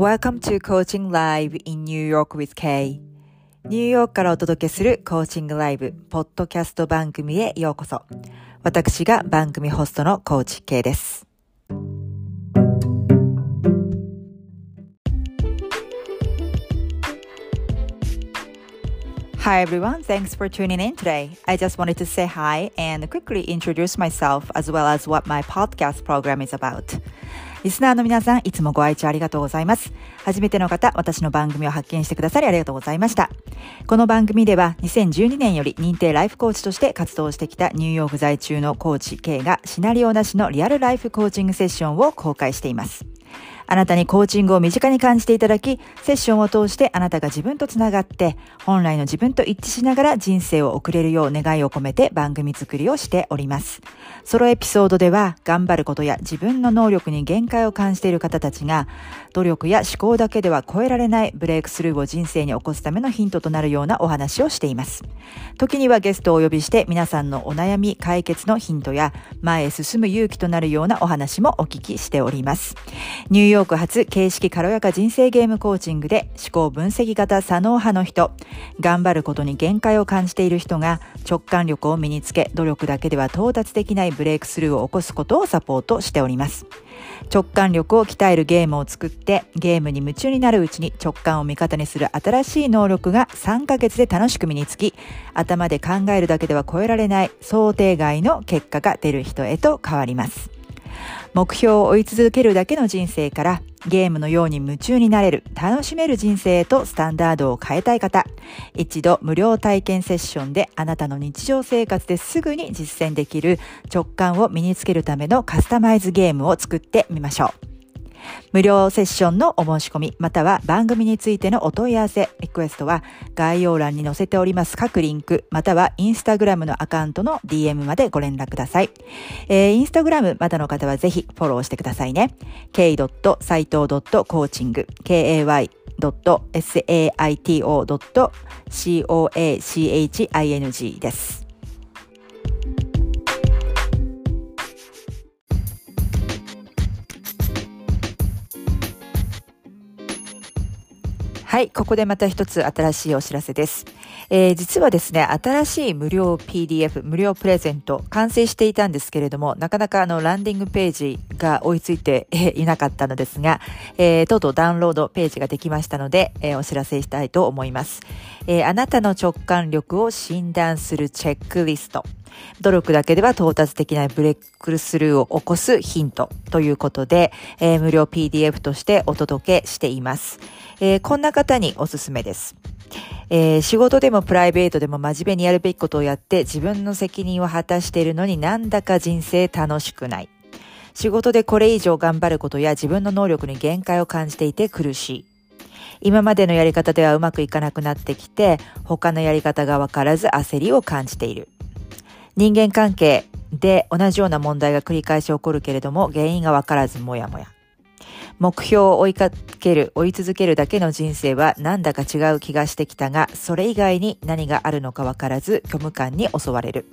Welcome to Coaching Live in New York with Kay ニューヨークからお届けするコーチングライブポッドキャスト番組へようこそ私が番組ホストのコーチ K です Hi everyone, thanks for tuning in today. I just wanted to say hi and quickly introduce myself as well as what my podcast program is about. リスナーの皆さん、いつもご愛聴ありがとうございます。初めての方、私の番組を発見してくださりありがとうございました。この番組では、2012年より認定ライフコーチとして活動してきたニューヨーク在中のコーチ K がシナリオなしのリアルライフコーチングセッションを公開しています。あなたにコーチングを身近に感じていただき、セッションを通してあなたが自分とつながって、本来の自分と一致しながら人生を送れるよう願いを込めて番組作りをしております。ソロエピソードでは、頑張ることや自分の能力に限界を感じている方たちが、努力や思考だけでは超えられないブレイクスルーを人生に起こすためのヒントとなるようなお話をしています。時にはゲストをお呼びして皆さんのお悩み解決のヒントや前へ進む勇気となるようなお話もお聞きしております。ニューヨーク発形式軽やか人生ゲームコーチングで思考分析型左脳派の人、頑張ることに限界を感じている人が直感力を身につけ努力だけでは到達できないブレイクスルーを起こすことをサポートしております。直感力を鍛えるゲームを作ってゲームに夢中になるうちに直感を味方にする新しい能力が3ヶ月で楽しく身につき頭で考えるだけでは超えられない想定外の結果が出る人へと変わります。目標を追い続けるだけの人生からゲームのように夢中になれる、楽しめる人生へとスタンダードを変えたい方、一度無料体験セッションであなたの日常生活ですぐに実践できる直感を身につけるためのカスタマイズゲームを作ってみましょう。無料セッションのお申し込み、または番組についてのお問い合わせ、リクエストは概要欄に載せております各リンク、またはインスタグラムのアカウントの DM までご連絡ください。えー、インスタグラムまだの方はぜひフォローしてくださいね。k 斎藤 .coaching, kay saito.coaching です。はい、ここでまた一つ新しいお知らせです。えー、実はですね、新しい無料 PDF、無料プレゼント、完成していたんですけれども、なかなかあの、ランディングページが追いついていなかったのですが、えー、とうとうダウンロードページができましたので、えー、お知らせしたいと思います。えー、あなたの直感力を診断するチェックリスト。努力だけでは到達できないブレイクスルーを起こすヒントということで、えー、無料 PDF としてお届けしています。えー、こんな方におすすめです。えー、仕事でもプライベートでも真面目にやるべきことをやって自分の責任を果たしているのになんだか人生楽しくない。仕事でこれ以上頑張ることや自分の能力に限界を感じていて苦しい。今までのやり方ではうまくいかなくなってきて、他のやり方がわからず焦りを感じている。人間関係で同じような問題が繰り返し起こるけれども、原因がわからずもやもや。目標を追いかける、追い続けるだけの人生はなんだか違う気がしてきたが、それ以外に何があるのかわからず虚無感に襲われる。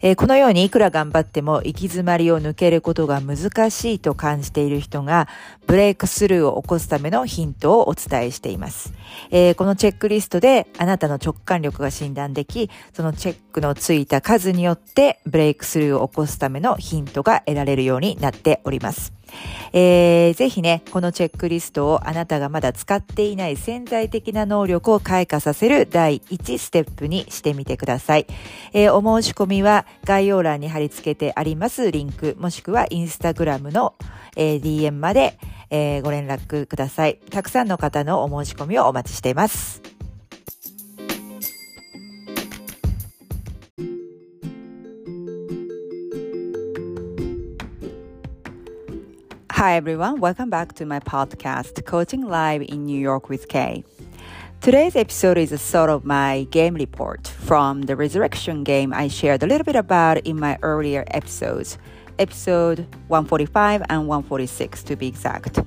えー、このようにいくら頑張っても行き詰まりを抜けることが難しいと感じている人が、ブレイクスルーを起こすためのヒントをお伝えしています。えー、このチェックリストであなたの直感力が診断でき、そのチェックのついた数によってブレイクスルーを起こすためのヒントが得られるようになっております。えー、ぜひね、このチェックリストをあなたがまだ使っていない潜在的な能力を開花させる第1ステップにしてみてください。えー、お申し込みは概要欄に貼り付けてありますリンク、もしくはインスタグラムの、えー、DM まで、えー、ご連絡ください。たくさんの方のお申し込みをお待ちしています。Hi everyone, welcome back to my podcast, Coaching Live in New York with Kay. Today's episode is a sort of my game report from the Resurrection game I shared a little bit about in my earlier episodes, episode 145 and 146 to be exact.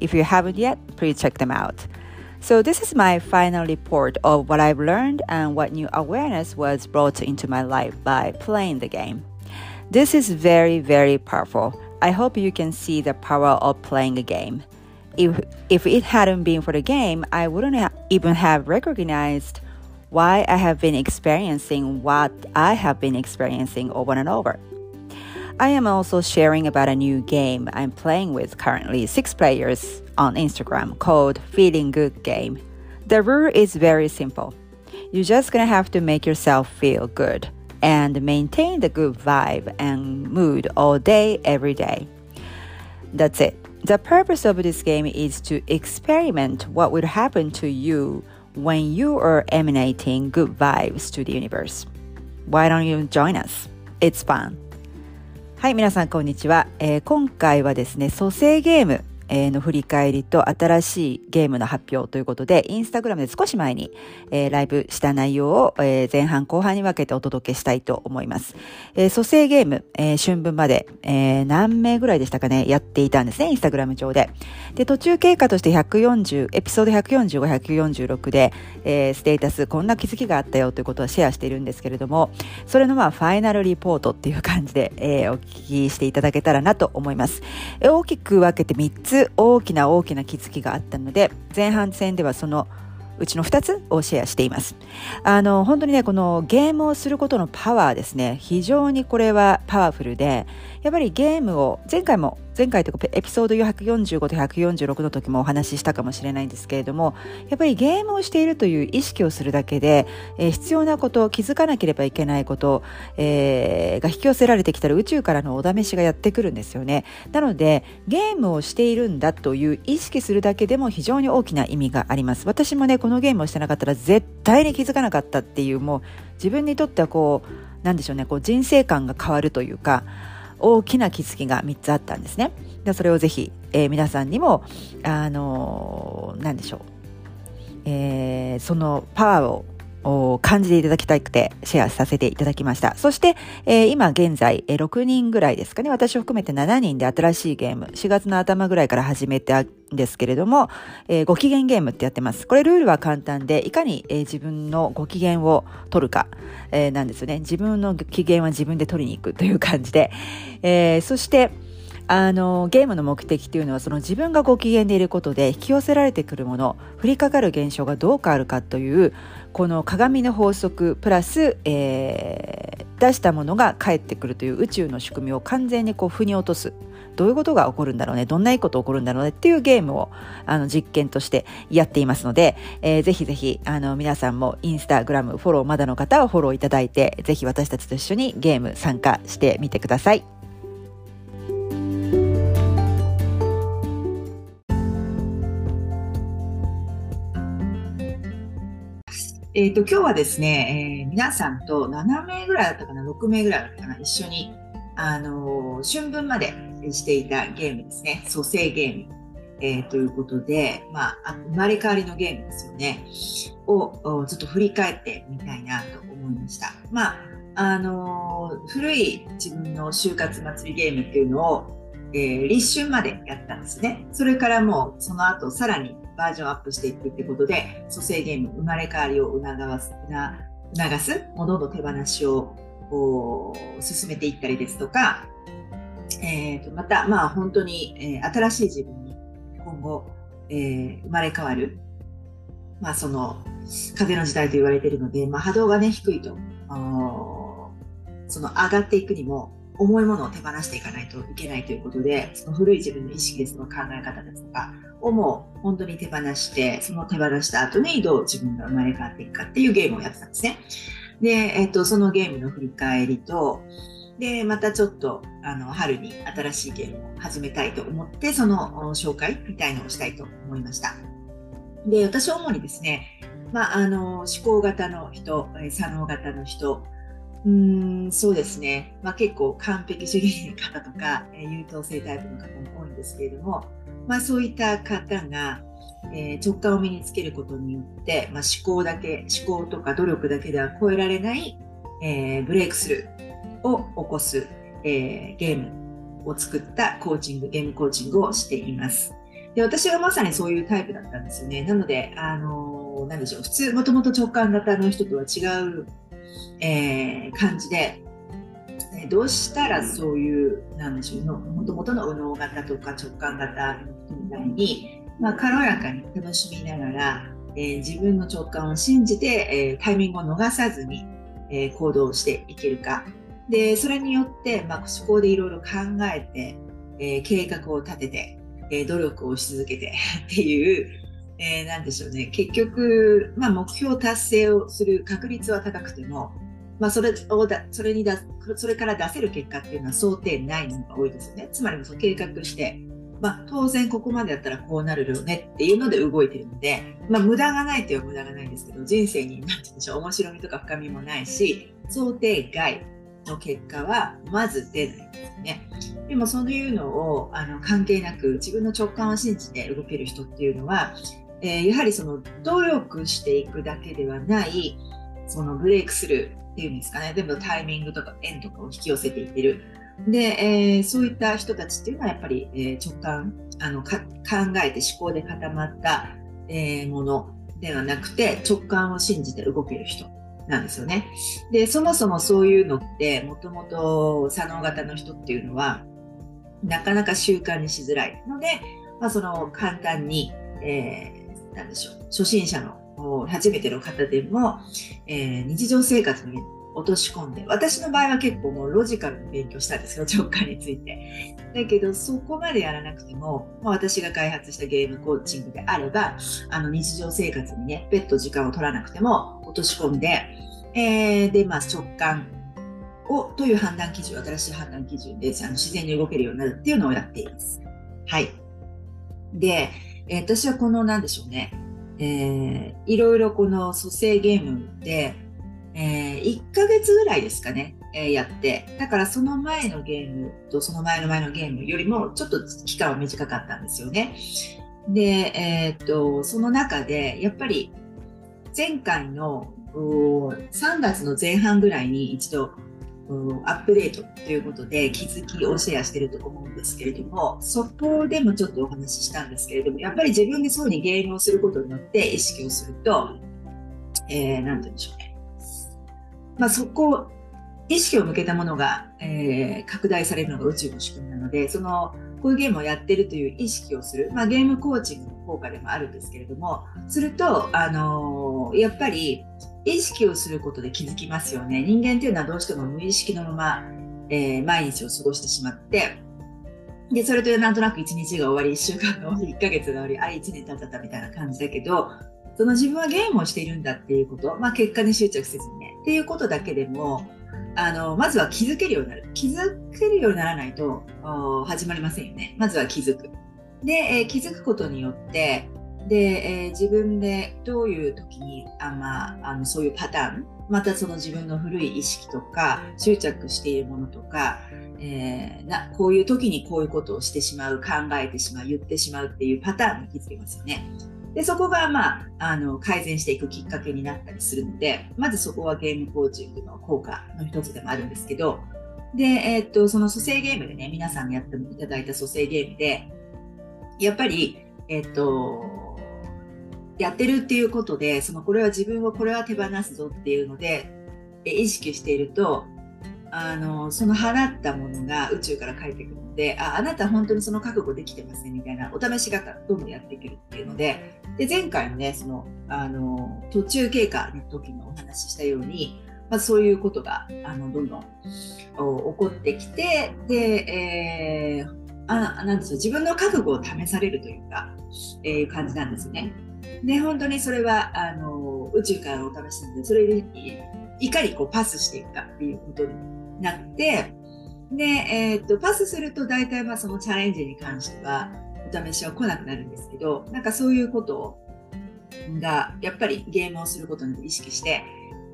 If you haven't yet, please check them out. So, this is my final report of what I've learned and what new awareness was brought into my life by playing the game. This is very, very powerful I hope you can see the power of playing a game. if if it hadn't been for the game, I wouldn't ha- even have recognized why I have been experiencing what I have been experiencing over and over. I am also sharing about a new game I'm playing with currently six players on Instagram called Feeling Good Game. The rule is very simple. You're just gonna have to make yourself feel good and maintain the good vibe and mood all day, every day. That's it. The purpose of this game is to experiment what would happen to you when you are emanating good vibes to the universe. Why don't you join us? It's fun. はい、皆さんこんにちは。えー、今回はですね、蘇生ゲーム えの振り返りと新しいゲームの発表ということで、インスタグラムで少し前に、えー、ライブした内容を、えー、前半後半に分けてお届けしたいと思います。えー、蘇生ゲーム、えー、春分まで、えー、何名ぐらいでしたかね、やっていたんですね、インスタグラム上で。で、途中経過として140、エピソード145、146で、えー、ステータス、こんな気づきがあったよということをシェアしているんですけれども、それのまあ、ファイナルリポートっていう感じで、えー、お聞きしていただけたらなと思います。えー、大きく分けて3つ大きな大きな気づきがあったので前半戦ではそのうちの2つをシェアしています。あの、本当にね、このゲームをすることのパワーですね、非常にこれはパワフルで、やっぱりゲームを、前回も前回とかエピソード145と146の時もお話ししたかもしれないんですけれどもやっぱりゲームをしているという意識をするだけで、えー、必要なこと気づかなければいけないこと、えー、が引き寄せられてきたら宇宙からのお試しがやってくるんですよね。なのでゲームをしているんだという意識するだけでも非常に大きな意味があります。私もねこのゲームをしてなかったら絶対に気づかなかったっていうもう自分にとってはこうなんでしょうねこう人生観が変わるというか大きな気づきが3つあったんですね。でそれをぜひ、えー、皆さんにも、あのー、何でしょう、えー、そのパワーを感じていただきたくてシェアさせていただきました。そして、えー、今現在、えー、6人ぐらいですかね。私を含めて7人で新しいゲーム、4月の頭ぐらいから始めたんですけれども、えー、ご機嫌ゲームってやってます。これルールは簡単で、いかに、えー、自分のご機嫌を取るか、えー、なんですよね。自分の機嫌は自分で取りに行くという感じで、え、そして、あのゲームの目的っていうのはその自分がご機嫌でいることで引き寄せられてくるもの降りかかる現象がどう変わるかというこの鏡の法則プラス、えー、出したものが返ってくるという宇宙の仕組みを完全にこう腑に落とすどういうことが起こるんだろうねどんないいこと起こるんだろうねっていうゲームをあの実験としてやっていますので、えー、ぜひぜひあの皆さんもインスタグラムフォローまだの方はフォローいただいてぜひ私たちと一緒にゲーム参加してみてください。えっ、ー、と、今日はですね、えー、皆さんと7名ぐらいだったかな、6名ぐらいだったかな、一緒に、あのー、春分までしていたゲームですね、蘇生ゲーム、えー、ということで、まあ、生まれ変わりのゲームですよね、をちょっと振り返ってみたいなと思いました。まあ、あの古い自分の就活祭りゲームっていうのを、え、立春までやったんですね。それからもうその後さらにバージョンアップしていくってことで、蘇生ゲーム、生まれ変わりを促す、促す、ものの手放しを進めていったりですとか、えー、とまた、まあ本当に、えー、新しい自分に今後、えー、生まれ変わる、まあその風の時代と言われているので、まあ波動がね、低いと、その上がっていくにも重いものを手放していかないといけないということで、その古い自分の意識ですとか考え方ですとかをもう本当に手放して、その手放した後にどう自分が生まれ変わっていくかっていうゲームをやってたんですね。で、えっと、そのゲームの振り返りと、で、またちょっと、あの、春に新しいゲームを始めたいと思って、その紹介みたいのをしたいと思いました。で、私は主にですね、まあ、あの、思考型の人、左脳型の人、うんそうですね、まあ、結構完璧主義の方とか、え優等生タイプの方も多いんですけれども、まあ、そういった方が、えー、直感を身につけることによって、まあ、思考だけ思考とか努力だけでは超えられない、えー、ブレイクスルーを起こす、えー、ゲームを作ったコーチングゲームコーチングをしています。で私はまさにそういうタイプだったんですよね。なのであのー、でしょう。普通もともと直感型の人とは違う、えー、感じでどうしたらそういうなんでしょうもともとの右脳型とか直感型みたいに、まあ、軽やかに楽しみながら、えー、自分の直感を信じて、えー、タイミングを逃さずに、えー、行動していけるか。で、それによって、まあ、思考でいろいろ考えて、え計画を立てて、え努力をし続けてっていう、えー、なんでしょうね。結局、まあ、目標達成をする確率は高くても、まあ、それをだそれにだそれから出せる結果っていうのは想定ないのが多いですよね。つまりその計画して、まあ、当然ここまでやったらこうなるよねっていうので動いてるので、まあ、無駄がないという無駄がないんですけど人生に何て言うんでしょう面白みとか深みもないし想定外の結果はまず出ないんですね。でもそういうのをあの関係なく自分の直感を信じて動ける人っていうのは、えー、やはりその努力していくだけではないそのブレイクスルーっていうんですかね全部タイミングとか縁とかを引き寄せていってるで、えー、そういった人たちっていうのはやっぱり、えー、直感あの考えて思考で固まった、え、ものではなくて直感を信じて動ける人なんですよね。でそもそもそういうのってもともと左脳型の人っていうのはなかなか習慣にしづらいので、まあ、その簡単に、えー、なんでしょう。初心者の初めての方でも、えー、日常生活に落とし込んで私の場合は結構もうロジカルに勉強したんですよ 直感について。だけどそこまでやらなくても、ま、私が開発したゲームコーチングであればあの日常生活にね別途時間を取らなくても落とし込んで、えー、で、まあ、直感をという判断基準新しい判断基準であの自然に動けるようになるっていうのをやっています。はい。で、えー、私はこの何でしょうね。えー、いろいろこの蘇生ゲームでえー、1ヶ月ぐらいですかね、えー、やって、だからその前のゲームとその前の前のゲームよりもちょっと期間は短かったんですよね。で、えー、っと、その中でやっぱり前回の3月の前半ぐらいに一度アップデートということで気づきをシェアしてると思うんですけれどもそこでもちょっとお話ししたんですけれどもやっぱり自分でそうにゲームをすることによって意識をすると、えー、て言うんでしょうね。まあ、そこ意識を向けたものが、えー、拡大されるのが宇宙の仕組みなのでそのこういうゲームをやってるという意識をする、まあ、ゲームコーチングの効果でもあるんですけれどもすると、あのー、やっぱり意識をすることで気づきますよね。人間っていうのはどうしても無意識のまま、えー、毎日を過ごしてしまってでそれとなんとなく1日が終わり1週間が終わり1ヶ月が終わりあ1年経っちゃったみたいな感じだけどその自分はゲームをしているんだっていうこと、まあ、結果に執着せずにねっていうことだけでもあのまずは気づけるようになる。気づけるようにならないと始まりませんよね。まずは気づく。で、えー、気づくことによってで、えー、自分でどういう時にあ、まあ、あのそういうパターンまたその自分の古い意識とか執着しているものとか、えー、なこういう時にこういうことをしてしまう考えてしまう言ってしまうっていうパターンに気づけますよね。でそこが、まあ、あの改善していくきっかけになったりするのでまずそこはゲームコーチングの効果の一つでもあるんですけどで、えー、っとその蘇生ゲームでね皆さんがやっていただいた蘇生ゲームでやっぱり、え、っとやってるっていうことでそのこれは自分をこれは手放すぞっていうので意識しているとあのその払ったものが宇宙から返ってくるのでああなた本当にその覚悟できてますねみたいなお試しがどんどんやっていけるっていうのでで前回のねそのあの途中経過の時のお話ししたように、まあ、そういうことがあのどんどん起こってきてで、えーあなんですよ自分の覚悟を試されるというか、えー、感じなんですね。で本当にそれはあの宇宙からお試しなのでそれでいかにこうパスしていくかっていうことになってで、えー、っとパスすると大体まあそのチャレンジに関してはお試しは来なくなるんですけどなんかそういうことがやっぱりゲームをすることに意識して、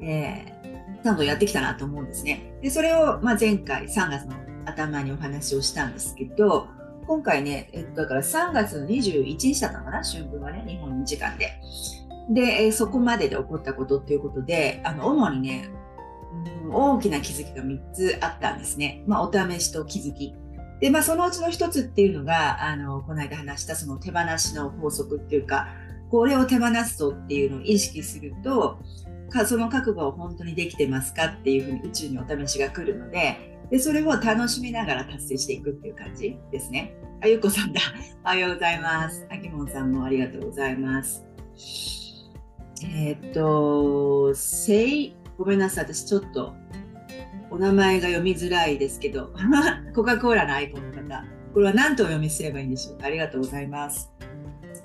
えー、ちゃんとやってきたなと思うんですね。でそれを、まあ、前回3月の頭にお話をしたんですけど今回ね、えっと、だから3月の21日だったのかな春分はね日本時間で。で、え、そこまでで起こったことっていうことであの主にねうん大きな気づきが3つあったんですね。まあ、お試しと気づき。で、まあ、そのうちの1つっていうのが、あの、この間話したその手放しの法則っていうか、これを手放すとっていうのを意識すると、かその覚悟を本当にできてますかっていうふうに宇宙にお試しが来るので、で、それを楽しみながら達成していくっていう感じですね。あゆこさんだ。おはようございます。あきもんさんもありがとうございます。えー、っと、せい、ごめんなさい。私ちょっとお名前が読みづらいですけど、コカ・コーラのアイコンの方、これは何とお読みすればいいんでしょうか。ありがとうございます。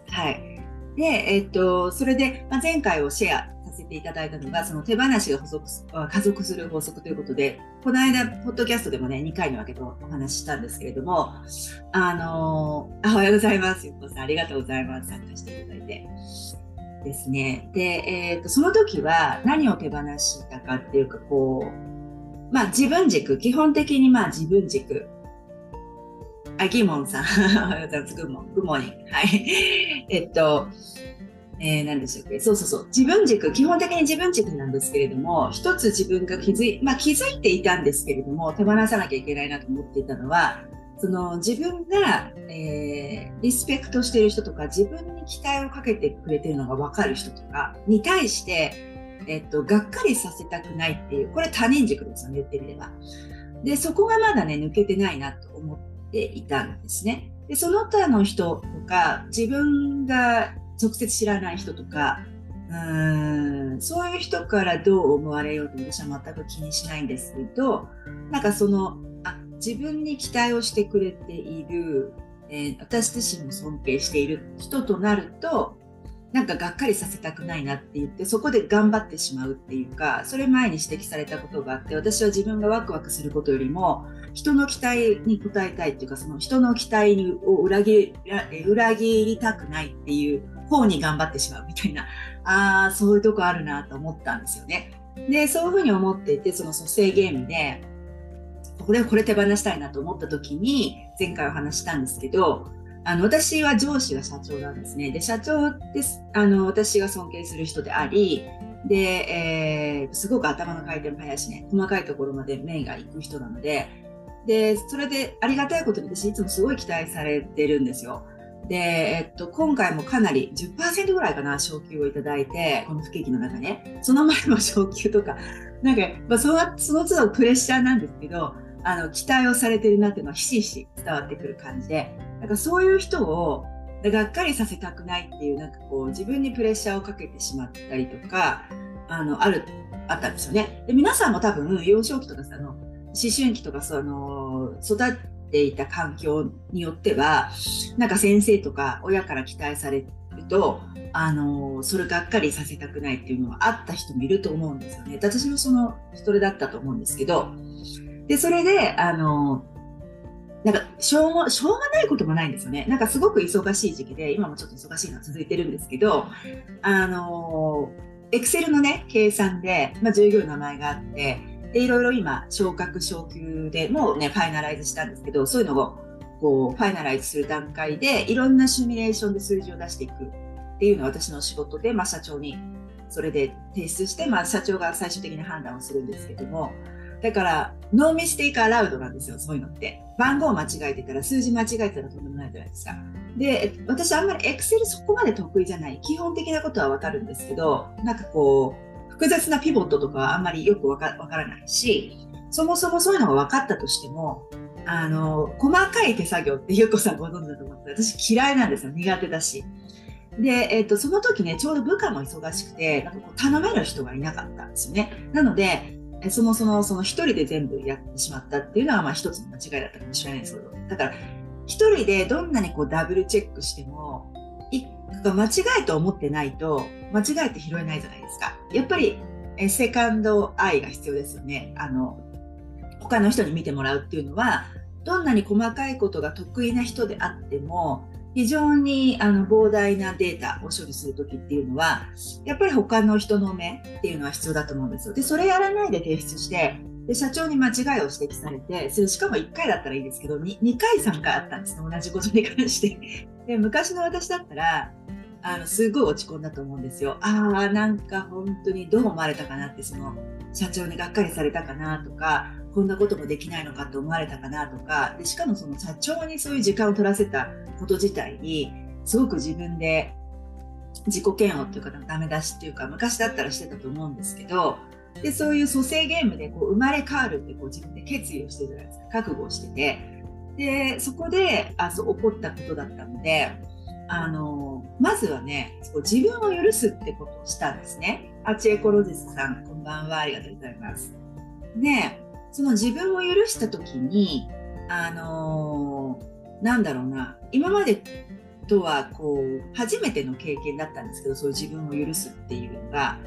はい。で、えっと、それで、まあ、前回をシェアせていただいたのが、その手放しが補足加速する法則ということで、この間、ポッドキャストでもね、2回に分けてお話ししたんですけれども、あのー、おはようございます。ゆっこさん、ありがとうございます。参加していただいて。ですね。で、えっ、と、その時は何を手放したかっていうか、こう、まあ自分軸、基本的にまあ自分軸。あ、ギモンさん。おはようございます。グモン、グモニン。はい。えっと、えー、何でしたっけ？そうそうそう。自分軸、基本的に自分軸なんですけれども、一つ自分が気づい、まあ気づいていたんですけれども、手放さなきゃいけないなと思っていたのは、その自分が、えー、リスペクトしている人とか、自分に期待をかけてくれてるのが分かる人とかに対して、えっと、がっかりさせたくないっていう、これ他人軸ですよね、言ってみれば。で、そこがまだね、抜けてないなと思っていたんですね。で、その他の人とか、自分が直接知らない人とか、うーんそういう人からどう思われようと私は全く気にしないんですけどなんかそのあ自分に期待をしてくれている、えー、私自身も尊敬している人となるとなんかがっかりさせたくないなって言ってそこで頑張ってしまうっていうかそれ前に指摘されたことがあって私は自分がワクワクすることよりも人の期待に応えたいっていうかその人の期待を裏切り裏切りたくないっていう方に頑張ってしまうみたいな、あ、そういうとこあるなと思ったんですよね。で、そういうふうに思っていて、その蘇生ゲームで、これこれ手放したいなと思った時に、前回お話したんですけど、あの、私は上司が社長なんですね。で、社長です。あの、私が尊敬する人であり、で、えー、すごく頭の回転も速いしね、細かいところまで目が行く人なので、で、それでありがたいことに私いつもすごい期待されてるんですよ。で、えっと、今回もかなり10%ぐらいかな、昇給をいただいて、この不景気の中ね、その前の昇給とか、なんか、まあ、そのその都度プレッシャーなんですけど、あの、期待をされてるなっていうのはひしひし伝わってくる感じで、なんかそういう人を、がっかりさせたくないっていう、なんかこう、自分にプレッシャーをかけてしまったりとか、あの、ある、あったんですよね。で、皆さんも多分、幼少期とかさ、あの、思春期とかその、育ていた環境によってはなんか先生とか親から期待されるとあのそれがっかりさせたくないっていうのはあった人もいると思うんですよね。私もその一人だったと思うんですけどでそれであのなんかしょうもしょうがないこともないんですよね。なんかすごく忙しい時期で今もちょっと忙しいのは続いてるんですけどあのエクセルのね計算で、まあ、従業員の名前があってでいろいろ今昇格昇級でもうねファイナライズしたんですけどそういうのをこうファイナライズする段階でいろんなシミュレーションで数字を出していくっていうのは私の仕事で、まあ、社長にそれで提出して、まあ、社長が最終的な判断をするんですけどもだから no mistake allowed なんですよそういうのって。番号間違えてたら数字間違えてたらとんでもないじゃないですか。で私あんまりエクセルそこまで得意じゃない。基本的なことはわかるんですけどなんかこう複雑なピボットとかはあんまりよくわからないし、そもそもそういうのが分かったとしても、あの、細かい手作業ってゆうこさんご存知だと思って、私嫌いなんですよ。苦手だし。で、え、ー、と、その時ね、ちょうど部下も忙しくて、なんかこう頼める人がいなかったんですよね。なので、そもそもその一人で全部やってしまったっていうのは、まあ一つの間違いだったかもしれないですけど、だから、一人でどんなにこうダブルチェックしても、間違いと思ってないと、間違えて拾えないじゃないですか。やっぱりえセカンドアイが必要ですよね。あの他の人に見てもらうっていうのはどんなに細かいことが得意な人であっても非常にあの膨大なデータを処理する時っていうのはやっぱり他の人の目っていうのは必要だと思うんですよ。でそれやらないで提出してで社長に間違いを指摘されてそれしかも1回だったらいいですけど 2, 2回3回あったんですね同じことに関して。で昔の私だったらあのすごい落ち込んだと思うんですよ。ああなんか本当にどう思われたかなってその社長にがっかりされたかなとかこんなこともできないのかと思われたかなとかでしかもその社長にそういう時間を取らせたこと自体にすごく自分で自己嫌悪っていうかダメ出しっていうか昔だったらしてたと思うんですけどでそういう蘇生ゲームでこう生まれ変わるってこう自分で決意をしてるじゃないですか覚悟をしててでそこであそう起こったことだったのであのまずはね自分を許すってことをしたんですね。アチエコロジスさんこんばんはありがとうございます。でその自分を許した時にあのなんだろうな今までとはこう初めての経験だったんですけどそういう自分を許すっていうのが。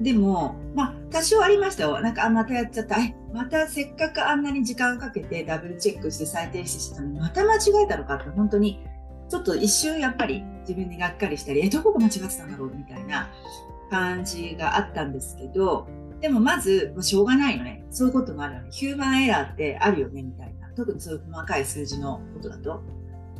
でもまあ多少ありましたよ。なんかあまたやっちゃった。またせっかくあんなに時間をかけてダブルチェックして再提出したのにまた間違えたのかって本当にちょっと一瞬やっぱり自分にがっかりしたりえどこが間違ってたんだろうみたいな感じがあったんですけどでもまず、しょうがないよね。そういうこともあるよねヒューマンエラーってあるよねみたいな。特にそういう細かい数字のことだと。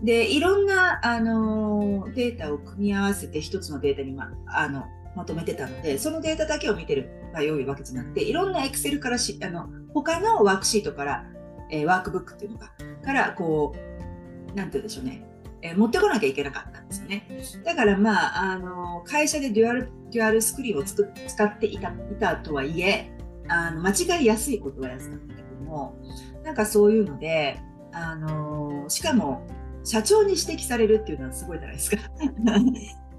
でいろんな、あのデータを組み合わせて一つのデータに、まあのまとめてたのでそのデータだけを見てるが良いわけじゃなくていろんなエクセルからしあの他のワークシートから、えー、ワークブックっていうのかからこうなんて言うんでしょうね、えー、持ってこなきゃいけなかったんですよね。だからまああの会社でデュアルデュアルスクリーンをつく使っていたいたとはいえあの間違いやすいことはやすかったけどもなんかそういうのであのしかも社長に指摘されるっていうのはすごいじゃないですか？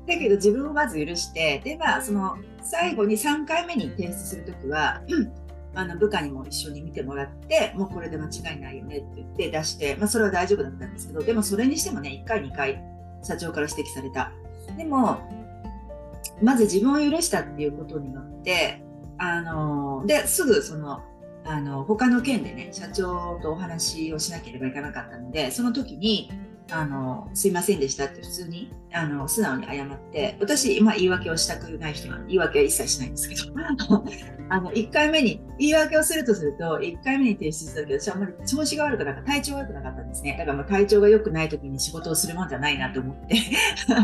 だけど自分をまず許してでまあその最後に3回目に提出する時は、うん、あの部下にも一緒に見てもらってもうこれで間違いないよねって言って出して、まあ、それは大丈夫だったんですけどでもそれにしてもね1回2回社長から指摘された。でもまず自分を許したっていうことによってあのですぐそのあの他の件でね社長とお話をしなければいけなかったのでその時にあのすいませんでしたって普通にあの素直に謝って私、まあ、言い訳をしたくない人は言い訳は一切しないんですけど。あの1回目に言い訳をするとすると1回目に提出した時私あんまり調子が悪くなかった体調が良くなかったんですね。だからまあ体調が良くない時に仕事をするもんじゃないなと思って。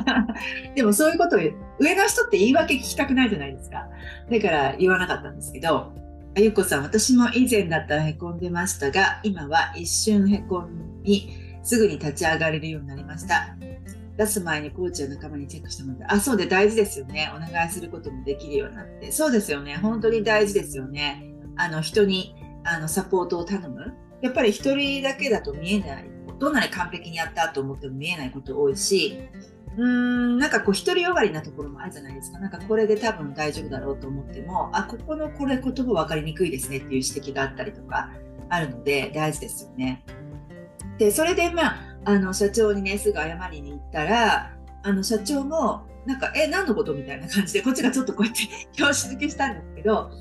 でもそういうことを上の人って言い訳聞きたくないじゃないですか。だから言わなかったんですけどあゆこさん私も以前だったらへこんでましたが今は一瞬へこみすぐに立ち上がれるようになりました。出す前にコーチや仲間にチェックしてもらって、あ、そうで大事ですよね。お願いすることもできるようになって。そうですよね。本当に大事ですよね。あの、人にあのサポートを頼む。やっぱり一人だけだと見えない。どんなに完璧にやったと思っても見えないこと多いし、うーん、なんかこう独りよがりなところもあるじゃないですか。なんかこれで多分大丈夫だろうと思っても、あ、ここのこれ言葉分かりにくいですねっていう指摘があったりとかあるので大事ですよね。でそれでまああの社長にねすぐ謝りに行ったらあの社長もなんか「え何のこと?」みたいな感じでこっちがちょっとこうやって 拍子抜けしたんですけど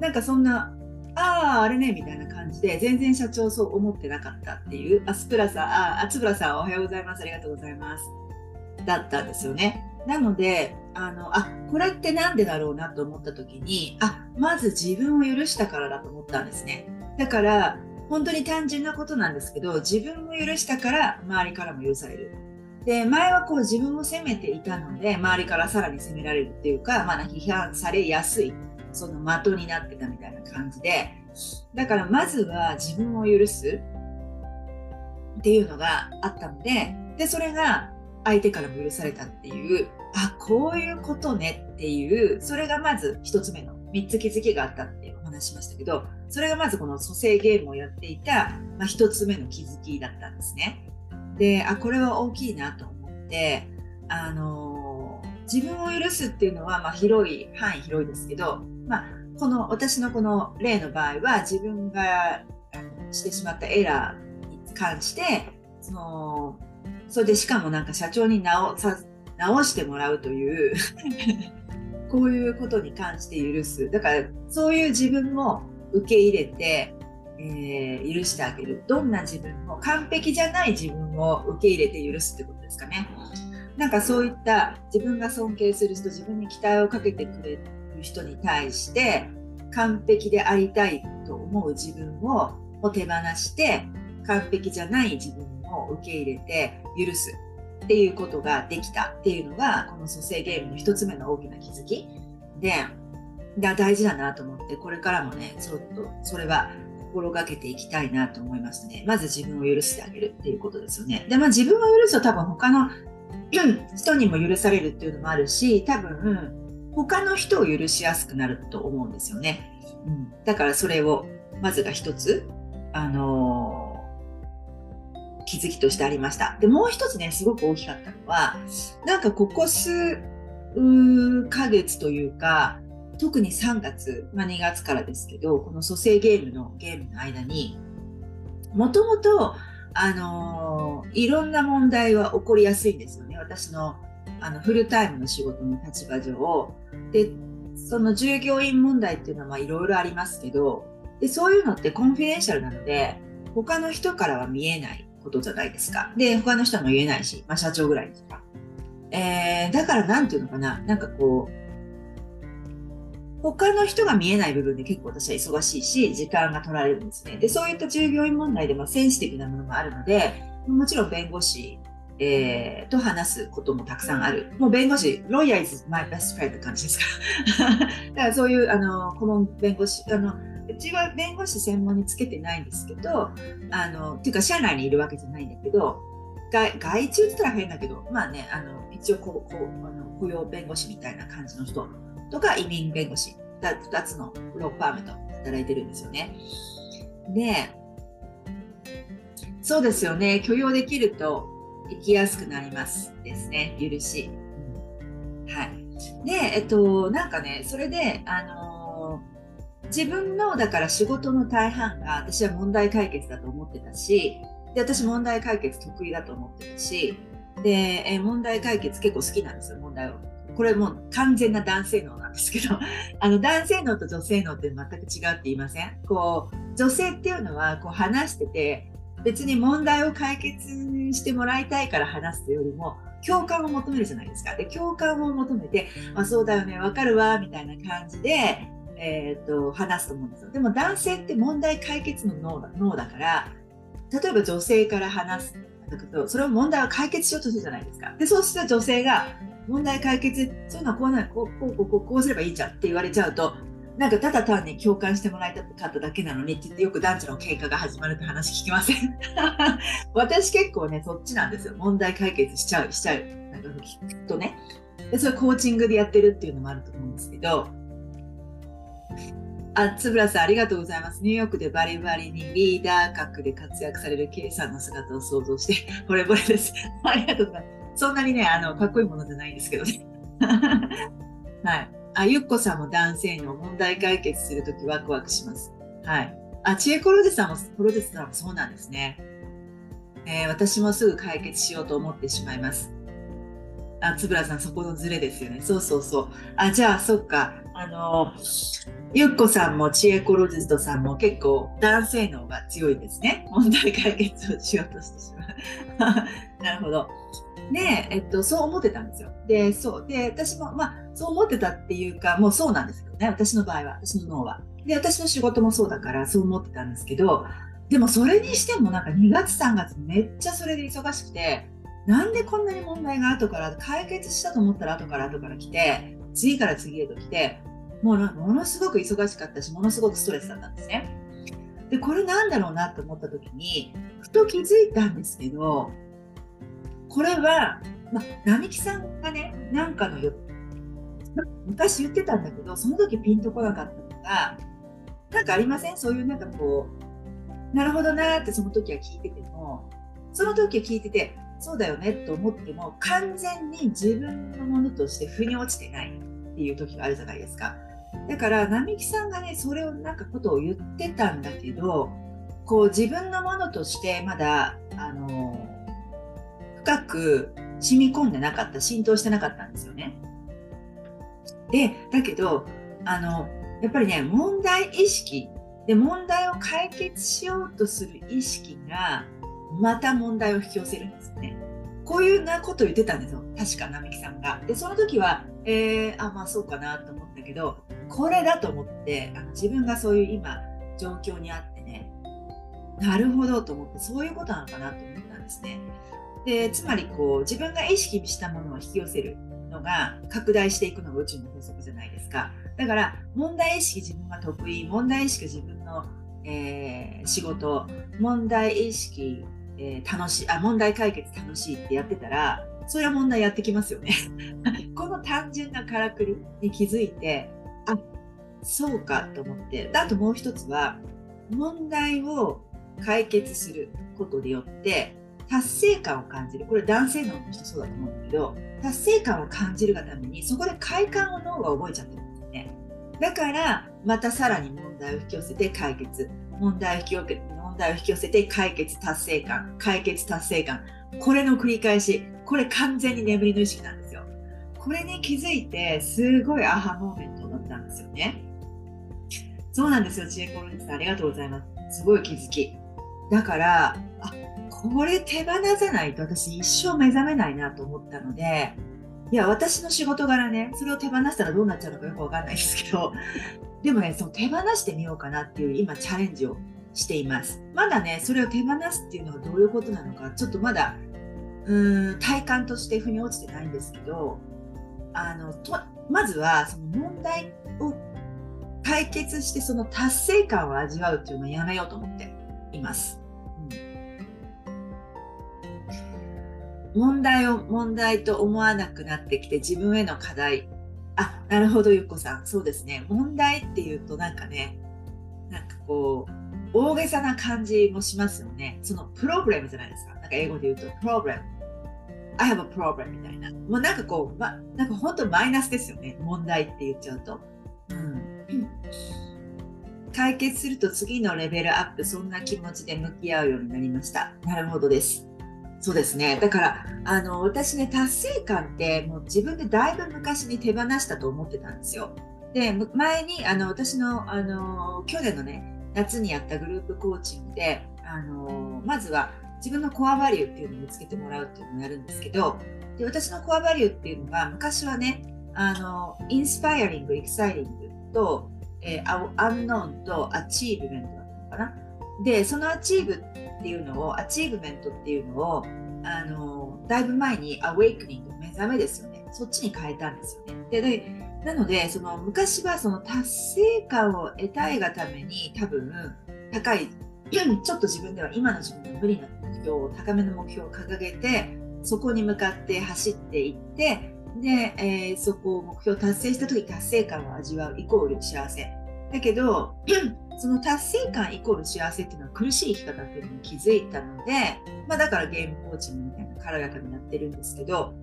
なんかそんな「あああれね」みたいな感じで全然社長そう思ってなかったっていうあスプラさんあつぶらさんおはようございますありがとうございますだったんですよね。なのであのあこれって何でだろうなと思った時にあまず自分を許したからだと思ったんですね。だから本当に単純なことなんですけど自分を許したから周りからも許される。で前はこう自分を責めていたので周りからさらに責められるっていうか、まあ、批判されやすいその的になってたみたいな感じでだからまずは自分を許すっていうのがあったのででそれが相手からも許されたっていうあこういうことねっていうそれがまず1つ目の3つ気づきがあったってお話しましたけどそれがまずこの蘇生ゲームをやっていた、まあ、1つ目の気づきだったんですね。であこれは大きいなと思ってあの自分を許すっていうのは、まあ、広い範囲広いですけど、まあ、この私のこの例の場合は自分がしてしまったエラーに関してそのそれでしかもなんか社長に直さ直してもらうという こういうことに関して許すだからそういう自分も受け入れて、えー、許してあげる。どんな自分も完璧じゃない自分を受け入れて許すってことですかね。なんかそういった自分が尊敬する人自分に期待をかけてくれる人に対して完璧でありたいと思う自分を手放して完璧じゃない自分を受け入れて許すっていうことができたっていうのがこの蘇生ゲームの一つ目の大きな気づきでが大事だなと思ってこれからもねちょっとそれは心がけていきたいなと思いますねまず自分を許してあげるっていうことですよねでまあ自分を許すと多分他の 人にも許されるっていうのもあるし多分他の人を許しやすくなると思うんですよね。うん、だからそれをまずが一つ、あのー、気づきとしてありました。で、もう一つね、すごく大きかったのは、なんかここ数ヶ月というか、特に3月、まあ、2月からですけど、この蘇生ゲームのゲームの間に、もともと、あの、いろんな問題は起こりやすいんですよね。私のあのフルタイムの仕事の立場上。で、その従業員問題っていうのはいろいろありますけど、で、そういうのってコンフィデンシャルなので、他の人からは見えないことじゃないですか。で、他の人も言えないし、まあ社長ぐらいですか。えー、だからなんていうのかな、なんかこう、他の人が見えない部分で結構私は忙しいし、時間が取られるんですね。で、そういった従業員問題でもセンシティブなものもあるので、もちろん弁護士、えー、と話すこともたくさんある。もう弁護士、ロイヤー is my best friend って感じですか。だからそういう、あの、顧問弁護士、あの、うちは弁護士専門につけてないんですけど、あの、っていうか社内にいるわけじゃないんだけど、外外注って言ったら変だけど、まあね、あの、一応こう、こうあの雇用弁護士みたいな感じの人とか移民弁護士。2つのローファームと働いてるんですよね。でそうですよね。許容できると生きやすくなりますですね。許し。はい、でえっとなんかねそれであの、自分のだから仕事の大半が私は問題解決だと思ってたしで私問題解決得意だと思ってたしで、え問題解決結構好きなんですよ問題を。これもう完全な男性脳なんですけど、あの男性脳と女性脳って全く違うって言いません？こう、女性っていうのはこう話してて、別に問題を解決してもらいたいから話すというよりも、共感を求めるじゃないですか。で、共感を求めて、あ、そうだよね、わかるわ、みたいな感じで、えー、っと、話すと思うんですよ。でも男性って問題解決の脳だ脳だから、例えば女性から話すだけど、それを問題を解決しようとするじゃないですか。で、そうした女性が、問題解決、そういうのはこうなこう、こう、こう、こう、こうすればいいじゃんって言われちゃうと、なんかただ単に共感してもらいたかっただけなのにって言ってよく男女の喧嘩が始まるって話聞きません？私結構ね、そっちなんですよ。問題解決しちゃう、しちゃう。なんか聞くとね。で、それコーチングでやってるっていうのもあると思うんですけど、あ、つぶらさん、ありがとうございます。ニューヨークでバリバリにリーダー格で活躍される K さんの姿を想像して、惚れ惚れです。ありがとうございます。そんなにね、あの、かっこいいものじゃないんですけどね。はい。あ、ゆっこさんも男性の問題解決するときワクワクします。はい。あ、ちえコロデさんも、コロデさんもそうなんですね。えー、私もすぐ解決しようと思ってしまいます。あ、つぶらさん、そこのズレですよね。そうそうそう。あ、じゃあ、そっか。あの、ゆっこさんもちえコロジストさんも結構男性の方が強いですね。問題解決をしようとしてしまう。なるほど。で、えっと、そう思ってたんですよ。で、そう。で、私も、まあ、そう思ってたっていうか、もうそうなんですけどね。私の場合は、私の脳は。で、私の仕事もそうだから、そう思ってたんですけど、でもそれにしてもなんか2月3月めっちゃそれで忙しくて、なんでこんなに問題が後から解決したと思ったら後から後から来て、次から次へと来て、もうものすごく忙しかったし、ものすごくストレスだったんですね。で、これなんだろうなと思った時に、ふと気づいたんですけど、これは、ま、並木さんがね、なんかのよ、昔言ってたんだけど、その時ピンとこなかったのが、なんかありません？そういうなんかこう、なるほどなってその時は聞いてても、その時は聞いてて、そうだよねと思っても、完全に自分のものとして腑に落ちてないっていう時があるじゃないですか。だから、並木さんがね、それをなんかことを言ってたんだけど、こう自分のものとしてまだ、あの深く染み込んでなかった、浸透してなかったんですよね。で、だけど、あの、やっぱりね、問題意識で問題を解決しようとする意識が、また問題を引き寄せるんですね。こういうなことを言ってたんですよ。確か、並木さんが。で、その時は、えー、あ、まあそうかなと思ったけど、これだと思って、あの自分がそういう今、状況にあってね、なるほどと思って、そういうことなのかなと思ったんですね。でつまりこう自分が意識したものを引き寄せるのが拡大していくのが宇宙の法則じゃないですかだから問題意識自分が得意問題意識自分の、えー、仕事問題意識、えー、楽しいあ問題解決楽しいってやってたらそれは問題やってきますよね。この単純なからくりに気づいて、あ、そうかと思って。あともう一つは、問題を解決することによって達成感を感じる。これ男性の人そうだと思うんだけど、達成感を感じるがために、そこで快感を脳が覚えちゃってるんですね。だから、またさらに問題を引き寄せて解決。問題を引き寄せ問題を引き寄せて解決達成感。解決達成感。これの繰り返し。これ完全に眠りの意識なんですよ。これに気づいて、すごいアハモーメントだったんですよね。そうなんですよ、知恵コロニさん。ありがとうございます。すごい気づき。だから、これ手放さないと私一生目覚めないなと思ったので、いや、私の仕事柄ね、それを手放したらどうなっちゃうのかよくわかんないですけど、でもね、その手放してみようかなっていう今チャレンジをしています。まだね、それを手放すっていうのはどういうことなのか、ちょっとまだ、うーん、体感として腑に落ちてないんですけど、あの、とまずはその問題を解決してその達成感を味わうっていうのをやめようと思っています。問題を問題と思わなくなってきて自分への課題。あなるほどゆっこさん。そうですね。問題っていうとなんかねなんかこう大げさな感じもしますよね。そのプログラムじゃないですか。なんか英語で言うとプログラム I have a problem みたいな。もうなんかこう、ま、なんか本当マイナスですよね。問題って言っちゃうと、うん、解決すると次のレベルアップそんな気持ちで向き合うようになりました。なるほどです。そうですね。だから、あの、私ね、達成感ってもう自分でだいぶ昔に手放したと思ってたんですよ。で、前に、あの、私の、あの、去年のね、夏にやったグループコーチングで、あの、まずは自分のコアバリューっていうのを見つけてもらうっていうのをやるんですけど、で、私の core value っていうのが、昔はね、あの、 inspiring、exciting と、えー、 unknown と achievement だったのかな。で、その achieve っていうのを、 achievement っていうのを、あの、だいぶ前に awakening、目覚めですよね。そっちに変えたんですよね。で、でなので、その昔はその達成感を得たいがために多分高い、ちょっと自分では今の自分の無理な目標を、高めの目標を掲げて、そこに向かって走っていって、で、えー、そこを目標を達成した時達成感を味わうイコール幸せ。だけど、その達成感イコール幸せっていうのは苦しい生き方っていうのに気づいたので、まあ、だからゲームコーチみたいな軽やかになってるんですけど、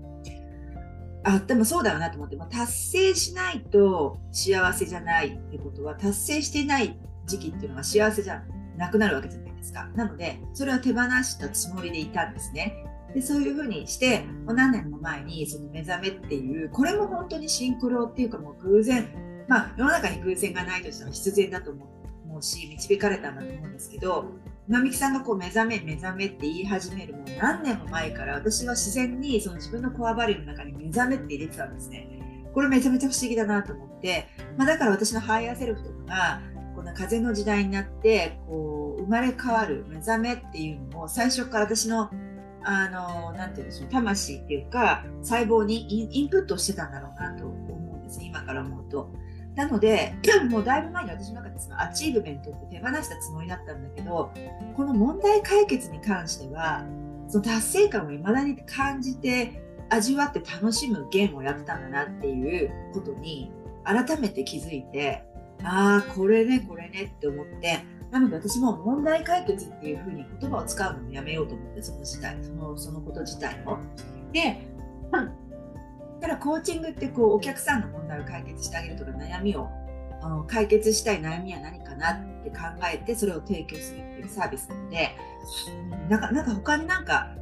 あ、でもそうだよなと思って、まあ、達成しないと幸せじゃないってことは、達成してない時期っていうのは幸せじゃなくなるわけじゃないですか。なので、それは手放したつもりでいたんですね。でそういうふうにして、もう何年も前にその目覚めっていう、これも本当にシンクロっていうかもう偶然、まあ世の中に偶然がないとしたら必然だと思ってうし、導かれたんだと思うんですけど、並木さんがこう目覚め目覚めって言い始めるもう何年も前から私は自然にその自分の core value の中に目覚めって入れてたんですね。これめちゃめちゃ不思議だなと思って、まあ、だから私の higher self とかがこの風の時代になってこう生まれ変わる目覚めっていうのを最初から私のあのなていうんでしょう魂っていうか細胞にインプットしてたんだろうなと思うんです今から思うと。なので、もうだいぶ前に私の中でその achievement って手放したつもりだったんだけど、この問題解決に関しては、その達成感を未だに感じて、味わって楽しむゲームをやってたんだなっていうことに改めて気づいて、ああ、これね、これねって思って、なので私も問題解決っていうふうに言葉を使うのもやめようと思って、その時代、そのそのこと自体も。で、ただコーチングってこうお客さんの問題を解決してあげるとか悩みをあの解決したい悩みは何かなって考えてそれを提供するっていうサービスなのでなんかなんか他になんか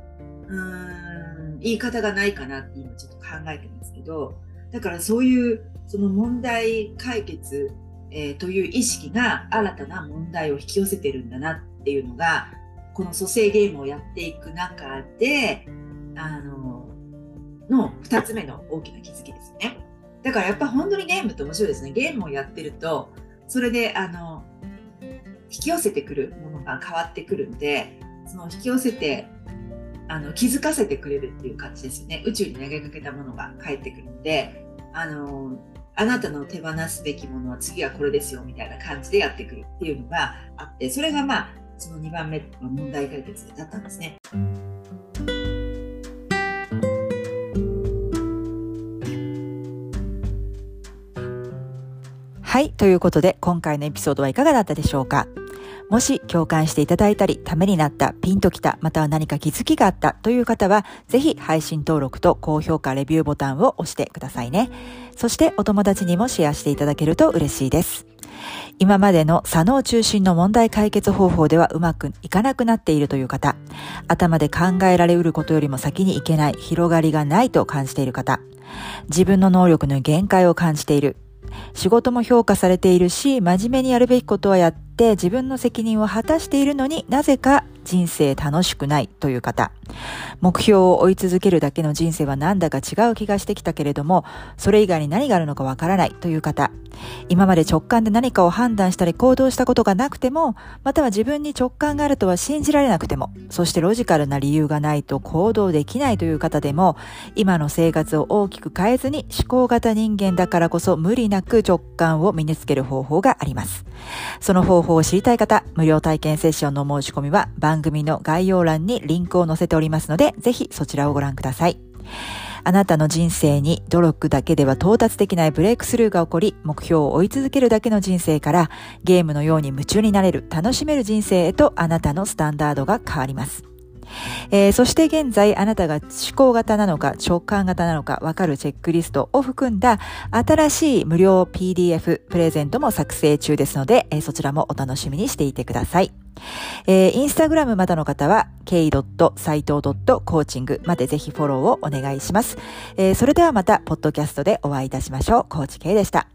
うーん言い方がないかなって今ちょっと考えてますけどだからそういうその問題解決、えー、という意識が新たな問題を引き寄せてるんだなっていうのがこの蘇生ゲームをやっていく中であのの2つ目の大きな気づきですね。だからやっぱ本当にゲームって面白いですね。ゲームをやってると、それであの引き寄せてくるものが変わってくるんで、その引き寄せてあの気づかせてくれるっていう感じですよね。宇宙に投げかけたものが返ってくるので、あのあなたの手放すべきものは次はこれですよみたいな感じでやってくるっていうのがあって、それがまあその2番目の問題解決だったんですね。はい。ということで、今回のエピソードはいかがだったでしょうか？もし共感していただいたり、ためになった、ピンときた、または何か気づきがあったという方は、ぜひ配信登録と高評価、レビューボタンを押してくださいね。そしてお友達にもシェアしていただけると嬉しいです。今までの左脳中心の問題解決方法ではうまくいかなくなっているという方、頭で考えられうることよりも先にいけない、広がりがないと感じている方、自分の能力の限界を感じている、仕事も評価されているし、真面目にやるべきことはやって自分の責任を果たしているのになぜか人生楽しくないという方。目標を追い続けるだけの人生はなんだか違う気がしてきたけれども、それ以外に何があるのかわからないという方。今まで直感で何かを判断したり行動したことがなくても、または自分に直感があるとは信じられなくても、そしてロジカルな理由がないと行動できないという方でも、今の生活を大きく変えずに思考型人間だからこそ無理なく直感を身につける方法があります。その方法を知りたい方、無料体験セッションの申し込みは番番組の概要欄にリンクを載せておりますので、ぜひそちらをご覧ください。あなたの人生に努力だけでは到達できないブレイクスルーが起こり、目標を追い続けるだけの人生から、ゲームのように夢中になれる、楽しめる人生へとあなたのスタンダードが変わります。えー、そして現在あなたが思考型なのか直感型なのかわかるチェックリストを含んだ新しい無料 PDF プレゼントも作成中ですので、えー、そちらもお楽しみにしていてください。えー、インスタグラムまだの方は k.saito.coaching までぜひフォローをお願いします。えー、それではまた、ポッドキャストでお会いいたしましょう。コーチ K でした。